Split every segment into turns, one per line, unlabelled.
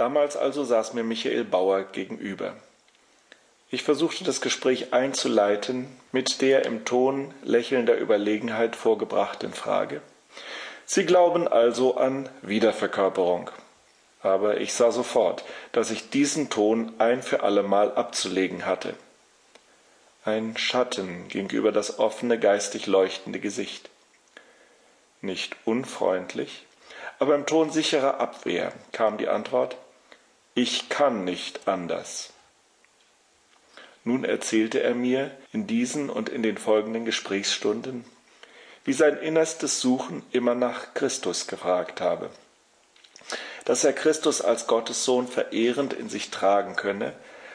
Damals also saß mir Michael Bauer gegenüber. Ich versuchte das Gespräch einzuleiten mit der im Ton lächelnder Überlegenheit vorgebrachten Frage. Sie glauben also an Wiederverkörperung. Aber ich sah sofort, dass ich diesen Ton ein für allemal abzulegen hatte. Ein Schatten ging über das offene, geistig leuchtende Gesicht. Nicht unfreundlich, aber im Ton sicherer Abwehr kam die Antwort Ich kann nicht anders. Nun erzählte er mir in diesen und in den folgenden Gesprächsstunden, wie sein innerstes Suchen immer nach Christus gefragt habe, dass er Christus als Gottes Sohn verehrend in sich tragen könne,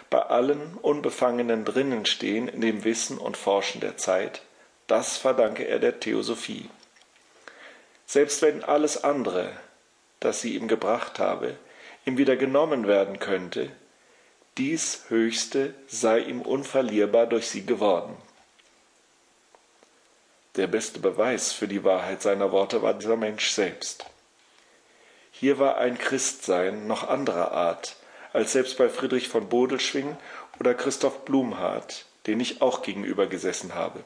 bei allen unbefangenen Drinnenstehen in dem Wissen und Forschen der Zeit, das verdanke er der Theosophie. Selbst wenn alles andere, das sie ihm gebracht habe, ihm wieder genommen werden könnte, dies Höchste sei ihm unverlierbar durch sie geworden. Der beste Beweis für die Wahrheit seiner Worte war dieser Mensch selbst. Hier war ein Christsein noch anderer Art, als selbst bei Friedrich von Bodelschwing oder Christoph Blumhardt, den ich auch gegenüber gesessen habe.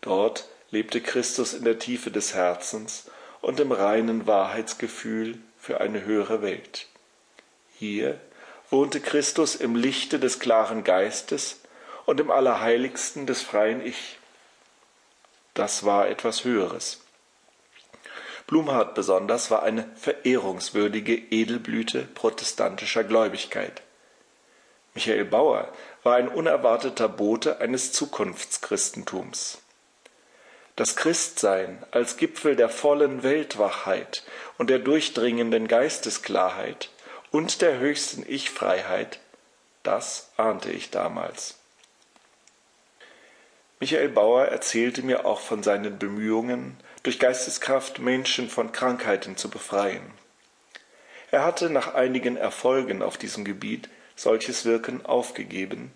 Dort lebte Christus in der Tiefe des Herzens und im reinen Wahrheitsgefühl für eine höhere Welt. Hier wohnte Christus im Lichte des klaren Geistes und im Allerheiligsten des freien Ich. Das war etwas Höheres. Blumhardt besonders war eine verehrungswürdige Edelblüte protestantischer Gläubigkeit. Michael Bauer war ein unerwarteter Bote eines Zukunftschristentums. Das Christsein als Gipfel der vollen Weltwachheit und der durchdringenden Geistesklarheit und der höchsten Ich-Freiheit, das ahnte ich damals. Michael Bauer erzählte mir auch von seinen Bemühungen, durch Geisteskraft Menschen von Krankheiten zu befreien. Er hatte nach einigen Erfolgen auf diesem Gebiet solches Wirken aufgegeben,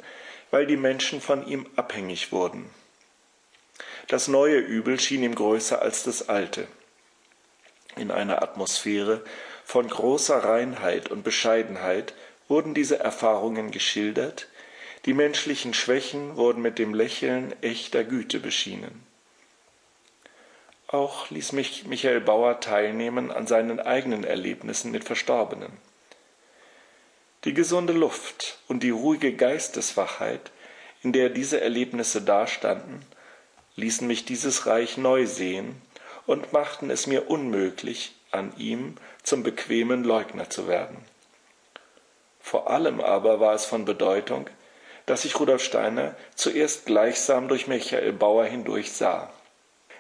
weil die Menschen von ihm abhängig wurden. Das neue Übel schien ihm größer als das alte. In einer Atmosphäre von großer Reinheit und Bescheidenheit wurden diese Erfahrungen geschildert, die menschlichen Schwächen wurden mit dem Lächeln echter Güte beschienen. Auch ließ mich Michael Bauer teilnehmen an seinen eigenen Erlebnissen mit Verstorbenen. Die gesunde Luft und die ruhige Geisteswachheit, in der diese Erlebnisse dastanden, ließen mich dieses Reich neu sehen und machten es mir unmöglich, an ihm zum bequemen Leugner zu werden. Vor allem aber war es von Bedeutung, dass ich Rudolf Steiner zuerst gleichsam durch Michael Bauer hindurch sah.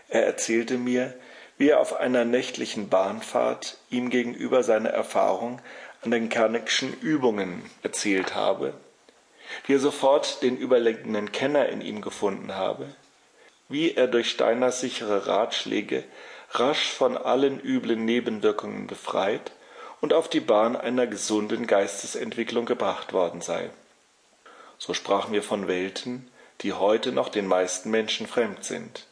Er erzählte mir, wie er auf einer nächtlichen Bahnfahrt ihm gegenüber seine Erfahrung an den Carneckschen Übungen erzählt habe, wie er sofort den überlegenen Kenner in ihm gefunden habe, wie er durch Steiners sichere Ratschläge rasch von allen üblen Nebenwirkungen befreit und auf die Bahn einer gesunden Geistesentwicklung gebracht worden sei. So sprachen wir von Welten, die heute noch den meisten Menschen fremd sind.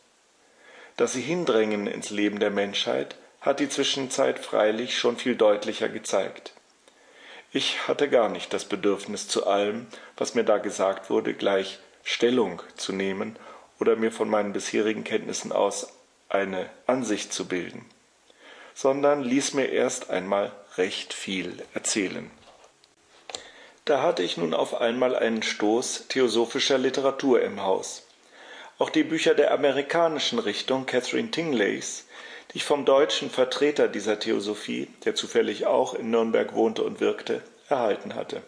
Dass sie hindrängen ins Leben der Menschheit, hat die Zwischenzeit freilich schon viel deutlicher gezeigt. Ich hatte gar nicht das Bedürfnis zu allem, was mir da gesagt wurde, gleich Stellung zu nehmen oder mir von meinen bisherigen Kenntnissen aus eine Ansicht zu bilden, sondern ließ mir erst einmal recht viel erzählen. Da hatte ich nun auf einmal einen Stoß theosophischer Literatur im Haus. Auch die Bücher der amerikanischen Richtung Catherine Tinglays, die ich vom deutschen Vertreter dieser Theosophie, der zufällig auch in Nürnberg wohnte und wirkte, erhalten hatte.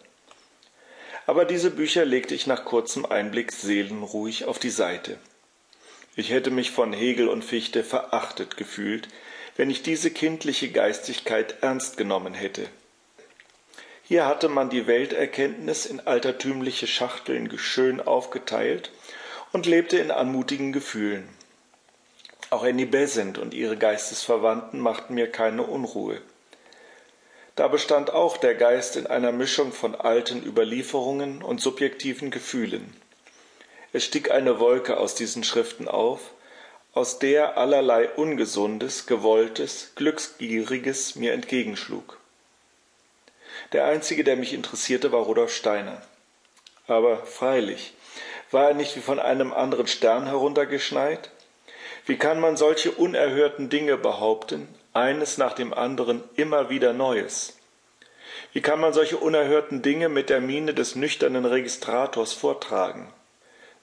Aber diese Bücher legte ich nach kurzem Einblick seelenruhig auf die Seite. Ich hätte mich von Hegel und Fichte verachtet gefühlt, wenn ich diese kindliche Geistigkeit ernst genommen hätte. Hier hatte man die Welterkenntnis in altertümliche Schachteln schön aufgeteilt und lebte in anmutigen Gefühlen. Auch Annie Besant und ihre Geistesverwandten machten mir keine Unruhe. Da bestand auch der Geist in einer Mischung von alten Überlieferungen und subjektiven Gefühlen. Es stieg eine Wolke aus diesen Schriften auf, aus der allerlei Ungesundes, Gewolltes, Glücksgieriges mir entgegenschlug. Der einzige, der mich interessierte, war Rudolf Steiner. Aber freilich, war er nicht wie von einem anderen Stern heruntergeschneit? Wie kann man solche unerhörten Dinge behaupten, eines nach dem anderen immer wieder Neues? Wie kann man solche unerhörten Dinge mit der Miene des nüchternen Registrators vortragen?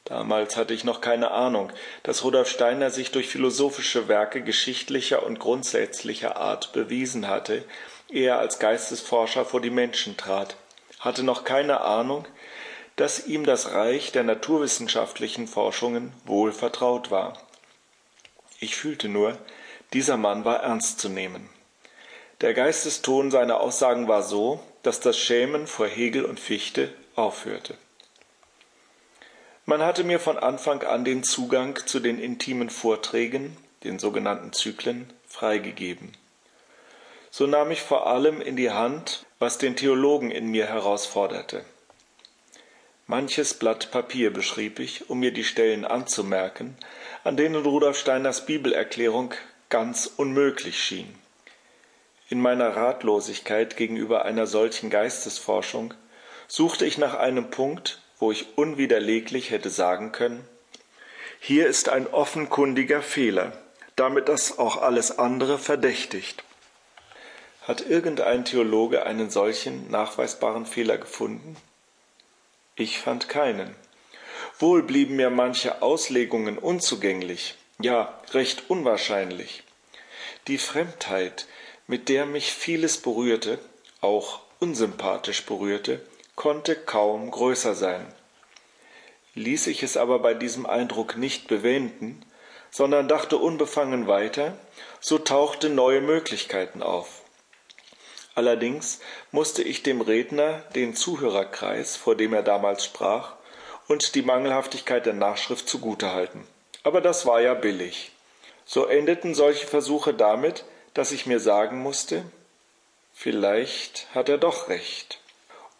Damals hatte ich noch keine Ahnung, dass Rudolf Steiner sich durch philosophische Werke geschichtlicher und grundsätzlicher Art bewiesen hatte, ehe er als Geistesforscher vor die Menschen trat, hatte noch keine Ahnung, dass ihm das Reich der naturwissenschaftlichen Forschungen wohl vertraut war. Ich fühlte nur, dieser Mann war ernst zu nehmen. Der Geisteston seiner Aussagen war so, dass das Schämen vor Hegel und Fichte aufhörte. Man hatte mir von Anfang an den Zugang zu den intimen Vorträgen, den sogenannten Zyklen, freigegeben. So nahm ich vor allem in die Hand, was den Theologen in mir herausforderte. Manches Blatt Papier beschrieb ich, um mir die Stellen anzumerken, an denen Rudolf Steiners Bibelerklärung ganz unmöglich schien. In meiner Ratlosigkeit gegenüber einer solchen Geistesforschung suchte ich nach einem Punkt, wo ich unwiderleglich hätte sagen können, hier ist ein offenkundiger Fehler, damit das auch alles andere verdächtigt. Hat irgendein Theologe einen solchen nachweisbaren Fehler gefunden? Ich fand keinen. Wohl blieben mir manche Auslegungen unzugänglich, ja recht unwahrscheinlich. Die Fremdheit, mit der mich vieles berührte, auch unsympathisch berührte, konnte kaum größer sein. Ließ ich es aber bei diesem Eindruck nicht bewenden, sondern dachte unbefangen weiter, so tauchten neue Möglichkeiten auf. Allerdings musste ich dem Redner den Zuhörerkreis, vor dem er damals sprach, und die Mangelhaftigkeit der Nachschrift zugute halten. Aber das war ja billig. So endeten solche Versuche damit, dass ich mir sagen musste, vielleicht hat er doch recht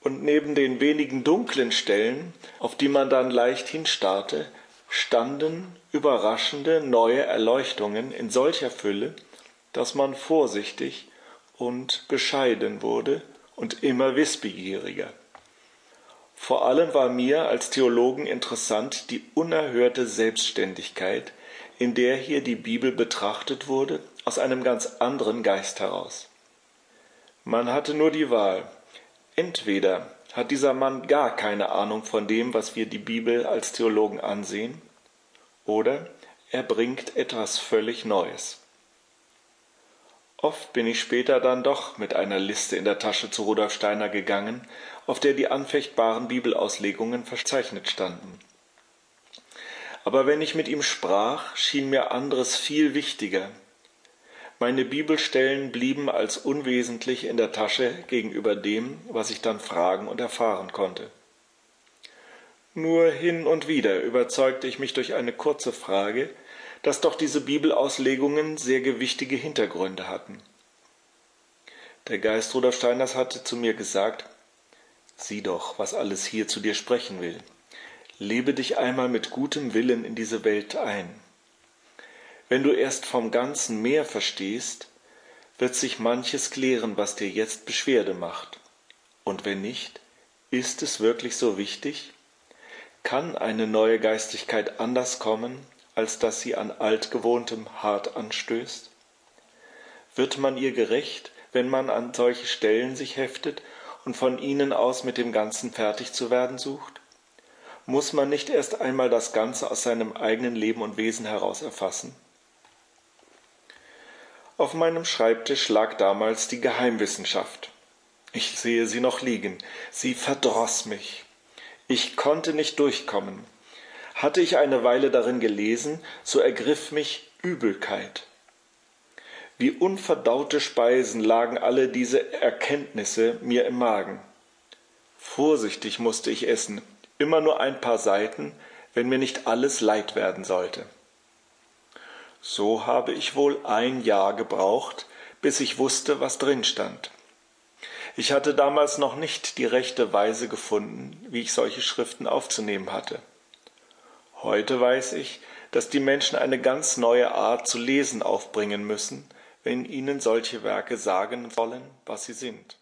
und neben den wenigen dunklen Stellen, auf die man dann leicht hinstarrte, standen überraschende neue Erleuchtungen in solcher Fülle, dass man vorsichtig und bescheiden wurde und immer wissbegieriger. Vor allem war mir als Theologen interessant die unerhörte Selbstständigkeit, in der hier die Bibel betrachtet wurde, aus einem ganz anderen Geist heraus. Man hatte nur die Wahl, Entweder hat dieser Mann gar keine Ahnung von dem, was wir die Bibel als Theologen ansehen, oder er bringt etwas völlig Neues. Oft bin ich später dann doch mit einer Liste in der Tasche zu Rudolf Steiner gegangen, auf der die anfechtbaren Bibelauslegungen verzeichnet standen. Aber wenn ich mit ihm sprach, schien mir anderes viel wichtiger, meine Bibelstellen blieben als unwesentlich in der Tasche gegenüber dem, was ich dann fragen und erfahren konnte. Nur hin und wieder überzeugte ich mich durch eine kurze Frage, dass doch diese Bibelauslegungen sehr gewichtige Hintergründe hatten. Der Geist Rudolf Steiners hatte zu mir gesagt, sieh doch, was alles hier zu dir sprechen will. Lebe dich einmal mit gutem Willen in diese Welt ein. Wenn du erst vom ganzen Meer verstehst, wird sich manches klären, was dir jetzt Beschwerde macht. Und wenn nicht, ist es wirklich so wichtig? Kann eine neue Geistigkeit anders kommen, als dass sie an altgewohntem hart anstößt? Wird man ihr gerecht, wenn man an solche Stellen sich heftet und von ihnen aus mit dem Ganzen fertig zu werden sucht? Muss man nicht erst einmal das Ganze aus seinem eigenen Leben und Wesen heraus erfassen? Auf meinem Schreibtisch lag damals die Geheimwissenschaft. Ich sehe sie noch liegen. Sie verdroß mich. Ich konnte nicht durchkommen. Hatte ich eine Weile darin gelesen, so ergriff mich Übelkeit. Wie unverdaute Speisen lagen alle diese Erkenntnisse mir im Magen. Vorsichtig musste ich essen, immer nur ein paar Seiten, wenn mir nicht alles leid werden sollte. So habe ich wohl ein Jahr gebraucht, bis ich wusste, was drin stand. Ich hatte damals noch nicht die rechte Weise gefunden, wie ich solche Schriften aufzunehmen hatte. Heute weiß ich, dass die Menschen eine ganz neue Art zu lesen aufbringen müssen, wenn ihnen solche Werke sagen wollen, was sie sind.